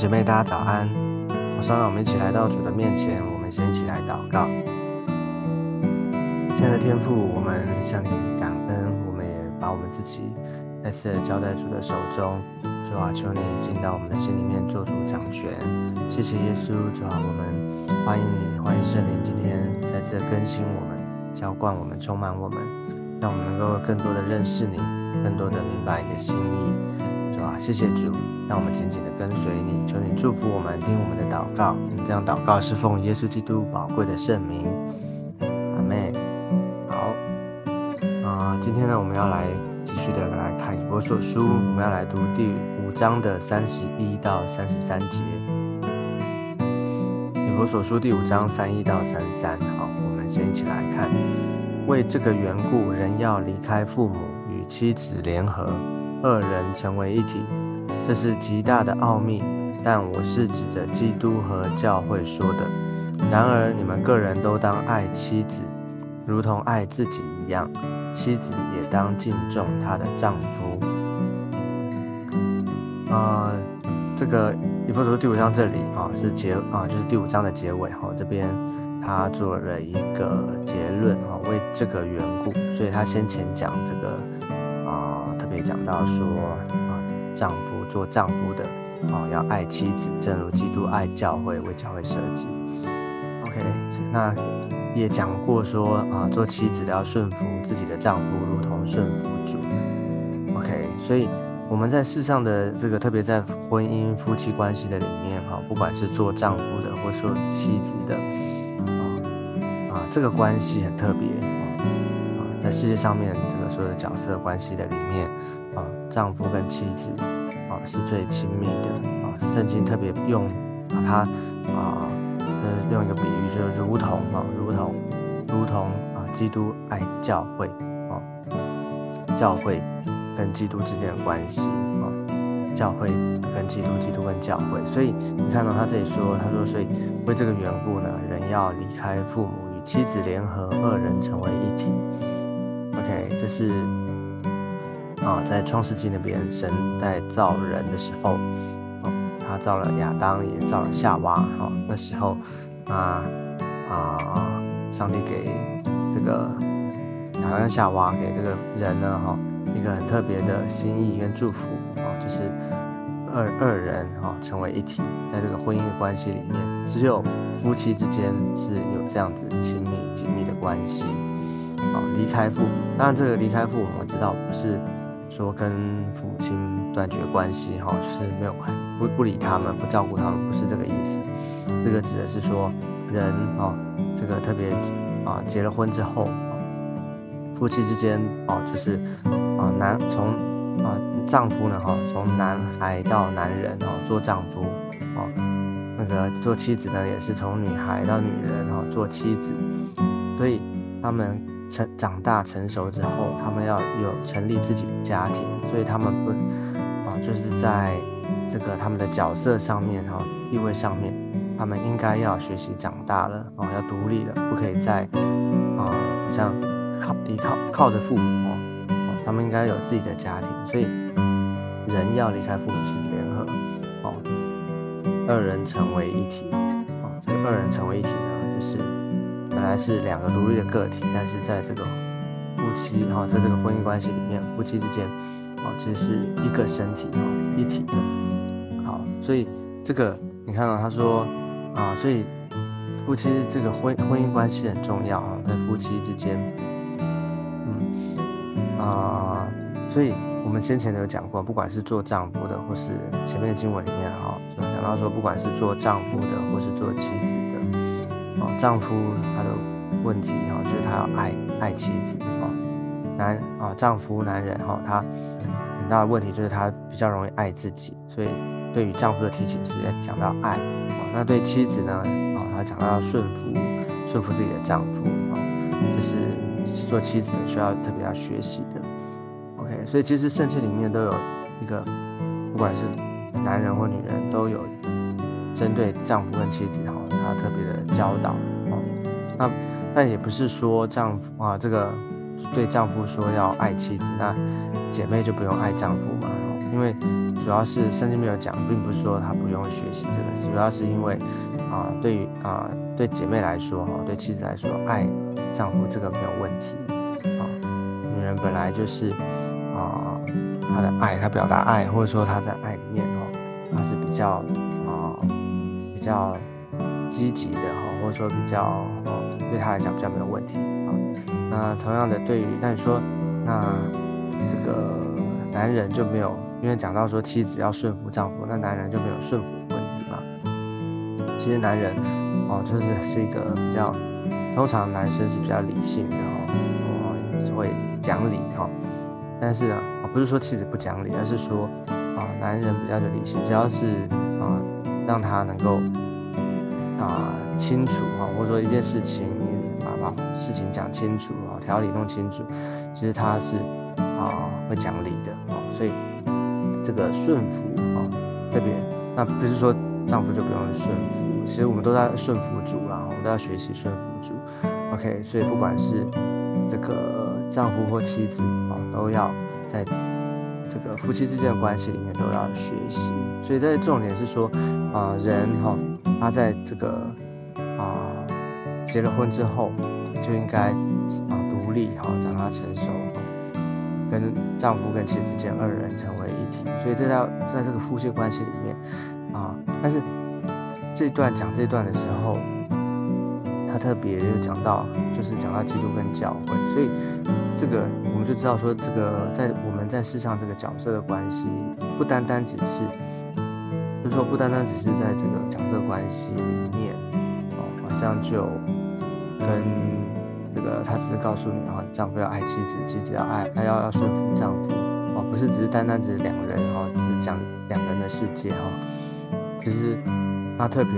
姐妹，大家早安！早上，让我们一起来到主的面前，我们先一起来祷告。亲爱的天父，我们向你感恩，我们也把我们自己再次交在主的手中。主啊，求你进到我们的心里面，做主掌权。谢谢耶稣，主啊，我们欢迎你，欢迎圣灵今天再次更新我们，浇灌我们，充满我们，让我们能够更多的认识你，更多的明白你的心意。啊，谢谢主，让我们紧紧的跟随你，求你祝福我们，听我们的祷告。你这样祷告是奉耶稣基督宝贵的圣名，阿妹。好，啊，今天呢，我们要来继续的来看以伯所书，我们要来读第五章的三十一到三十三节。以伯所书第五章三一到三三，好，我们先一起来看。为这个缘故，人要离开父母，与妻子联合。二人成为一体，这是极大的奥秘。但我是指着基督和教会说的。然而你们个人都当爱妻子，如同爱自己一样；妻子也当敬重她的丈夫。啊，这个以弗所第五章这里啊是结啊，就是第五章的结尾哈。这边他做了一个结论哈，为这个缘故，所以他先前讲这个。也讲到说啊，丈夫做丈夫的啊，要爱妻子，正如基督爱教会，为教会设计。OK，那也讲过说啊，做妻子的要顺服自己的丈夫，如同顺服主。OK，所以我们在世上的这个，特别在婚姻夫妻关系的里面哈，不管是做丈夫的，或做妻子的啊啊，这个关系很特别啊，在世界上面所有的角色关系的里面。啊丈夫跟妻子啊是最亲密的啊，圣经特别用把它啊，这用一个比喻，就是如同啊，如同如同啊，基督爱教会啊，教会跟基督之间的关系啊，教会跟基督，基督跟教会，所以你看到他这里说，他说，所以为这个缘故呢，人要离开父母，与妻子联合，二人成为一体。OK，这是。啊，在创世纪那边，神在造人的时候，哦，他造了亚当，也造了夏娃。哈，那时候，啊啊，上帝给这个亚当夏娃给这个人呢，哈，一个很特别的心意跟祝福，啊，就是二二人哈成为一体，在这个婚姻关系里面，只有夫妻之间是有这样子亲密紧密的关系。哦，离开父母，当然这个离开父母，我知道不是。说跟父亲断绝关系，哈，就是没有不不理他们，不照顾他们，不是这个意思。这个指的是说，人哦，这个特别啊，结了婚之后，夫妻之间哦，就是啊，男从啊丈夫呢，哈，从男孩到男人哦，做丈夫哦，那个做妻子呢，也是从女孩到女人哦，做妻子，所以他们。成长大成熟之后，他们要有成立自己的家庭，所以他们不啊，就是在这个他们的角色上面哈，地位上面，他们应该要学习长大了啊，要独立了，不可以再啊，像靠依靠靠着父母哦，他们应该有自己的家庭，所以人要离开父母亲联合哦，二人成为一体啊，这个二人成为一体呢，就是。本来是两个独立的个体，但是在这个夫妻哈，在这个婚姻关系里面，夫妻之间啊，其实是一个身体哦，一体的。好，所以这个你看到他说啊，所以夫妻这个婚婚姻关系很重要啊，在夫妻之间，嗯啊，所以我们先前有讲过，不管是做丈夫的，或是前面的经文里面哈，就讲到说，不管是做丈夫的，或是做妻子。哦丈夫他的问题哈，就是他要爱爱妻子啊，男啊丈夫男人哈，他很大的问题就是他比较容易爱自己，所以对于丈夫的提醒是要讲到爱啊，那对妻子呢啊，他讲到要顺服顺服自己的丈夫啊，这是做妻子需要特别要学习的。OK，所以其实圣经里面都有一个，不管是男人或女人，都有针对丈夫跟妻子哈，特别的教导。哦那但也不是说丈夫啊，这个对丈夫说要爱妻子，那姐妹就不用爱丈夫嘛？因为主要是圣经没有讲，并不是说他不用学习这个，主要是因为啊，对于啊对姐妹来说哈，对妻子来说，爱丈夫这个没有问题啊。女人本来就是啊，她的爱，她表达爱，或者说她在爱里面哦，她是比较啊比较积极的哈，或者说比较哦对他来讲比较没有问题啊。那同样的，对于那你说那这个男人就没有？因为讲到说妻子要顺服丈夫，那男人就没有顺服的问题嘛？其实男人哦，就是是一个比较，通常男生是比较理性的哦，哦会讲理哈。但是啊，不是说妻子不讲理，而是说啊，男人比较的理性，只要是啊让他能够啊清楚哈，或者说一件事情，你把把事情讲清楚啊，条理弄清楚，其实他是啊会讲理的啊，所以。这个顺服啊，特别那不是说丈夫就不用顺服，其实我们都在顺服主啦，我们都要学习顺服主。OK，所以不管是这个丈夫或妻子啊，都要在这个夫妻之间的关系里面都要学习。所以在重点是说啊，人哈，他在这个啊结了婚之后，就应该啊独立哈，长大成熟。跟丈夫跟妻子间二人成为一体，所以这在在这个夫妻关系里面啊，但是这段讲这段的时候，他特别又讲到，就是讲到基督跟教会，所以这个我们就知道说，这个在我们在世上这个角色的关系，不单单只是，说不单单只是在这个角色关系里面，哦，好像就跟。这个他只是告诉你哈，丈夫要爱妻子，妻子要爱，他要要顺服丈夫哦，不是只是单单只是两人哦，只是讲两个人的世界哈。其实他特别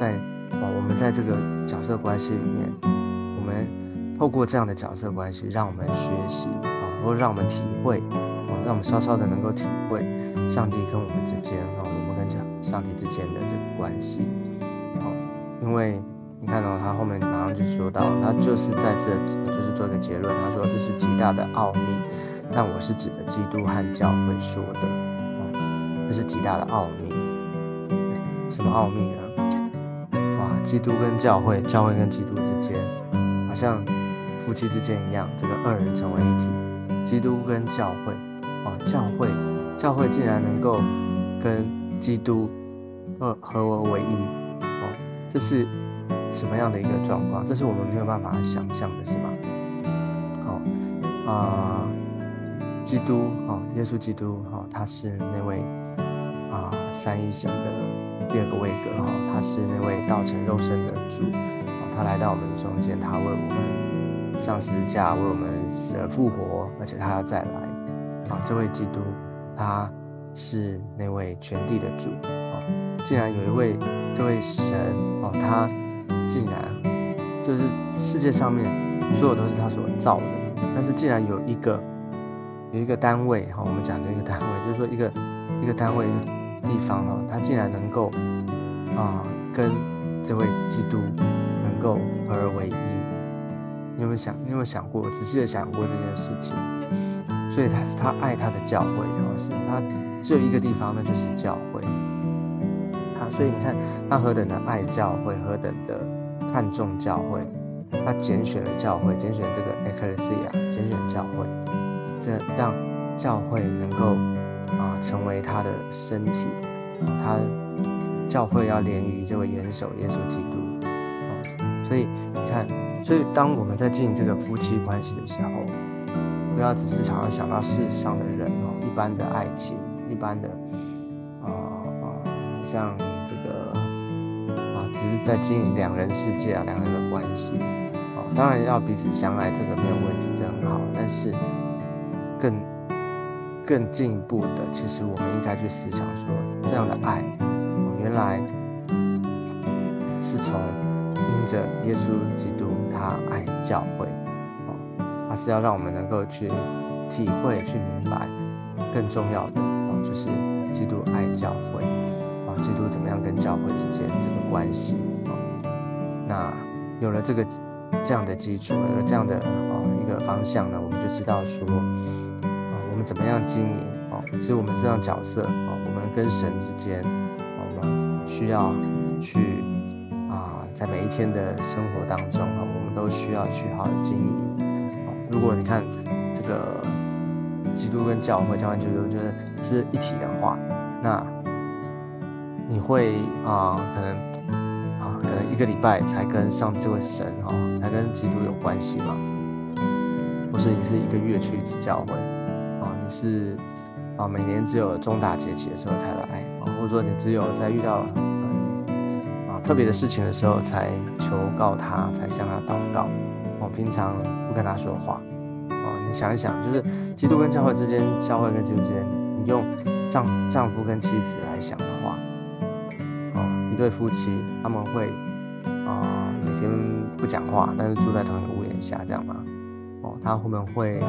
在哦，我们在这个角色关系里面，我们透过这样的角色关系，让我们学习啊，或让我们体会哦，让我们稍稍的能够体会上帝跟我们之间啊，我们跟上帝之间的这个关系哦，因为。你看到他后面马上就说到，他就是在这就是做一个结论，他说这是极大的奥秘，但我是指的基督和教会说的，哦，这是极大的奥秘，什么奥秘呢？哇，基督跟教会，教会跟基督之间，好像夫妻之间一样，这个二人成为一体，基督跟教会，哦，教会，教会竟然能够跟基督呃合而为一，哦，这是。什么样的一个状况？这是我们没有办法想象的，是吗？好啊，基督哦，耶稣基督哈，他是那位啊三一神的第二个位格哈，他是那位道成肉身的主哦，他来到我们中间，他为我们上十字架，为我们死而复活，而且他要再来啊，这位基督他是那位全地的主啊，竟然有一位这位神哦，他。竟然就是世界上面所有都是他所造的，但是竟然有一个有一个单位哈，我们讲的一个单位，就是说一个一个单位一个地方哦，他竟然能够啊跟这位基督能够合而为一，你有没有想？你有没有想过？仔细的想过这件事情？所以他他爱他的教会，是他只有一个地方，那就是教会。他所以你看，他何等的爱教会，何等的。看重教会，他拣选了教会，拣选这个 ecclesia，拣选教会，这让教会能够啊成为他的身体，他教会要连于这位元首耶稣基督啊，所以你看，所以当我们在经营这个夫妻关系的时候，不要只是常常想到世上的人，般的爱情，一般的啊啊像这个啊。只是在经营两人世界啊，两人的关系，哦，当然要彼此相爱，这个没有问题，这很好。但是更更进一步的，其实我们应该去思想说，这样的爱，哦原来是从因着耶稣基督他爱教会，哦，他是要让我们能够去体会、去明白，更重要的哦，就是基督爱教会啊。基督怎么样跟教会之间这个关系啊？那有了这个这样的基础，有了这样的啊一个方向呢，我们就知道说啊，我们怎么样经营啊其实我们这样角色哦，我们跟神之间，我们需要去啊，在每一天的生活当中啊，我们都需要去好好经营啊。如果你看这个基督跟教会，教会基督就是是一体的话，那你会啊，可能啊，可能一个礼拜才跟上这位神哈，才跟基督有关系嘛？或是你是一个月去一次教会啊？你是啊，每年只有重大节气的时候才来啊？或者说你只有在遇到啊特别的事情的时候才求告他，才向他祷告？我平常不跟他说话，哦，你想一想，就是基督跟教会之间，教会跟基督之间，你用丈丈夫跟妻子来想的话，哦，一对夫妻他们会啊每天不讲话，但是住在同一个屋檐下，这样吗？哦，他后面会，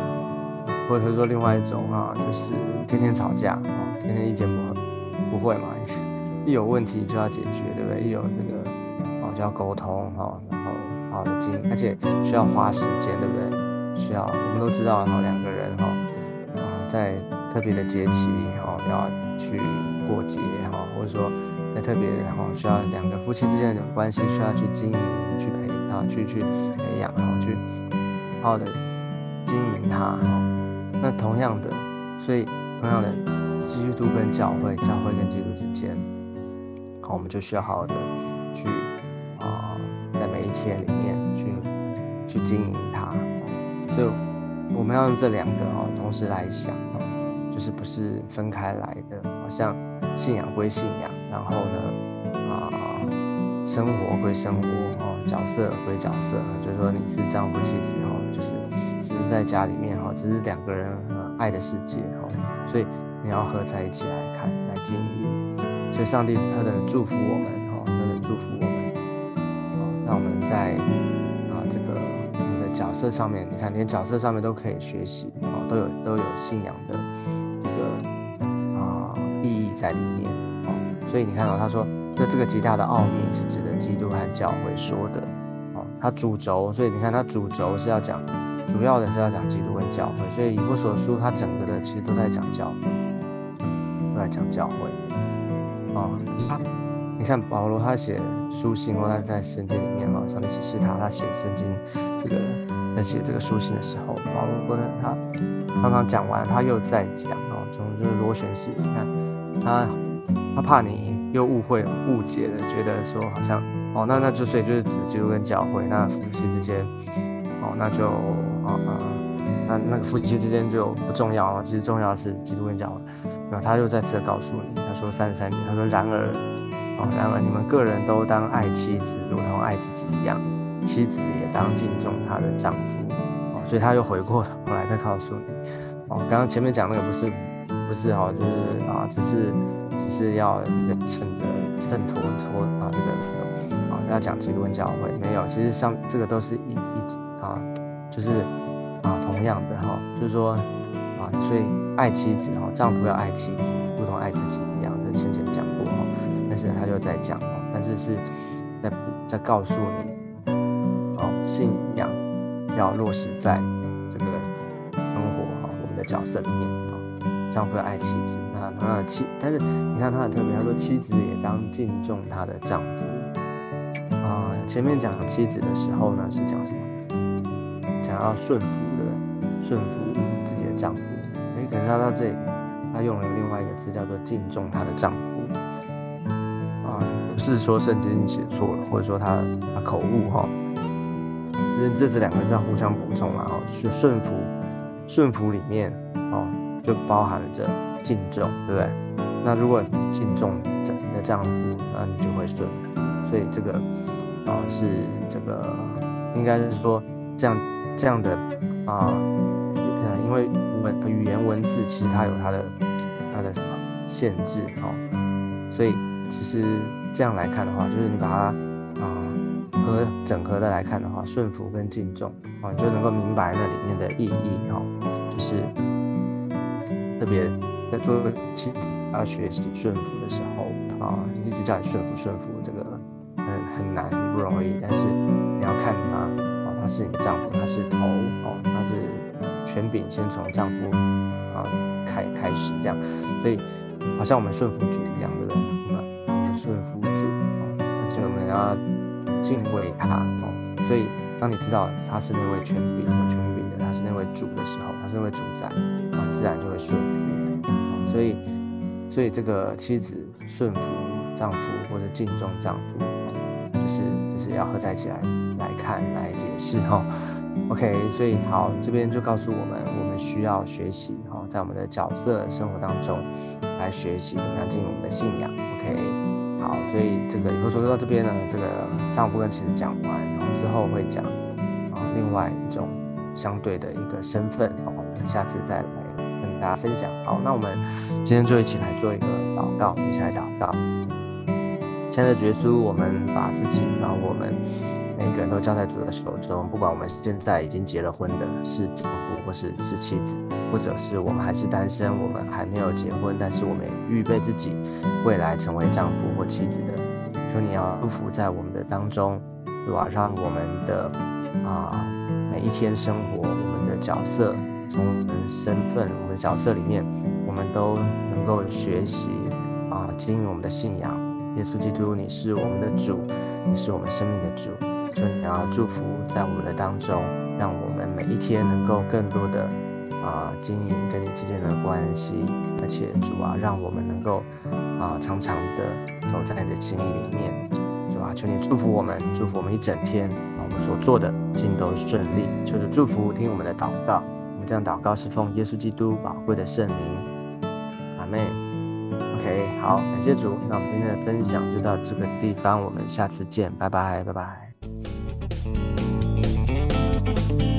或者说另外一种啊，就是天天吵架，哦，天天意见不合，不会嘛？一有问题就要解决，对不对？一有那个哦就要沟通，哈。好的经营，而且需要花时间，对不对需要，我们都知道，哈，两个人，哈，啊，在特别的节气，哈，要去过节，哈，或者说在特别，哈，需要两个夫妻之间的关系，需要去经营，去培，啊，去去培养，哈，去好好的经营它，哈。那同样的，所以同样的，基督跟教会，教会跟基督之间，好，我们就需要好好的去啊，在每一天。里面去去经营它，所以我们要用这两个哦同时来想，就是不是分开来的，好像信仰归信仰，然后呢啊生活归生活哦，角色归角色，就是说你是丈夫妻子哦，就是只是在家里面哈，只是两个人爱的世界哈，所以你要合在一起来看来经营，所以上帝他的祝福我们哈，他的祝福我们。哦让我们在色上面，你看连角色上面都可以学习啊，都有都有信仰的这个啊意义在里面啊，所以你看到他说这这个极大的奥秘是指的基督和教会说的啊，他主轴，所以你看他主轴是要讲，主要的是要讲基督跟教会，所以以弗所书他整个的其实都在讲教会，都在讲教会啊。你看保罗他写书信，或他在圣经里面哈，上帝启示他，他写圣经这个在写这个书信的时候，保罗呢他刚刚讲完，他又在讲哦，从就是螺旋式，你看他他怕你又误会误解了，觉得说好像哦，那那就所以就是指基督跟教会，那夫妻之间哦，那就啊啊，那那个夫妻之间就不重要了，其实重要的是基督跟教会。然后他又再次的告诉你，他说三十三节，他说然而。哦，然而你们个人都当爱妻子，如同爱自己一样，妻子也当敬重她的丈夫。哦，所以他又回过头来再告诉你，哦，刚刚前面讲那个不是，不是哈，就是啊，只是只是要趁着衬托托啊这个啊要讲基督教会没有，其实上这个都是一一啊，就是啊同样的哈，就是说啊，所以爱妻子哈，丈夫要爱妻子，如同爱自己一样，这先前讲过哈。但是，他就在讲哦，但是是在在告诉你，信仰要落实在这个生活哈，我们的角色里面啊，丈夫要爱妻子，那他的妻，但是你看他很特别，他说妻子也当敬重她的丈夫啊。前面讲妻子的时候呢，是讲什么？讲要顺服的，顺服自己的丈夫。哎，可是他到这里，他用了另外一个字，叫做敬重她的丈夫。啊，不是说圣经写错了，或者说他他口误哈，这这这两个是要互相补充嘛。哦，顺顺服，顺服里面哦就包含着敬重，对不对？那如果你敬重你的丈夫，那你就会顺服。所以这个啊是这个应该是说这样这样的啊，呃，因为文语言文字其实它有它的它的什么限制哦，所以其实。这样来看的话，就是你把它啊和整合的来看的话，顺服跟敬重啊，就能够明白那里面的意义哈。就是特别在做其他学习顺服的时候啊，一直叫你顺服顺服，这个很很难很不容易。但是你要看他啊，他是你的丈夫，他是头哦，他是权柄先从丈夫啊。开开始这样，所以好像我们顺服主一样，对不对？我们顺服主啊，而且我们要敬畏他哦。所以当你知道他是那位权柄、有权柄的，他是那位主的时候，他是那位主宰啊，自然就会顺服。所以，所以这个妻子顺服丈夫或者敬重丈夫，就是就是要合在一起来来看来解释哈。OK，所以好，这边就告诉我们，我们需要学习哈，在我们的角色生活当中来学习怎么样经营我们的信仰。OK，好，所以这个以后说到这边呢，这个丈夫跟妻子讲完，然后之后会讲啊另外一种相对的一个身份，我们下次再来跟大家分享。好，那我们今天就一起来做一个祷告，一起来祷告。亲爱的耶稣，我们把自己，然后我们。每一个人都交在主的手中，不管我们现在已经结了婚的是丈夫或是是妻子，或者是我们还是单身，我们还没有结婚，但是我们也预备自己未来成为丈夫或妻子的。求你要祝福在我们的当中，对吧？让我们的啊每一天生活，我们的角色，从我们身份、我们的角色里面，我们都能够学习啊经营我们的信仰。耶稣基督，你是我们的主，你是我们生命的主。求你要祝福在我们的当中，让我们每一天能够更多的啊经营跟你之间的关系，而且主啊，让我们能够啊常常的走在你的心意里面。主啊，求你祝福我们，祝福我们一整天，我们所做的尽都顺利。求主祝福，听我们的祷告。我们这样祷告是奉耶稣基督宝贵的圣名。阿妹 OK，好，感谢主。那我们今天的分享就到这个地方，我们下次见，拜拜，拜拜。Thank you.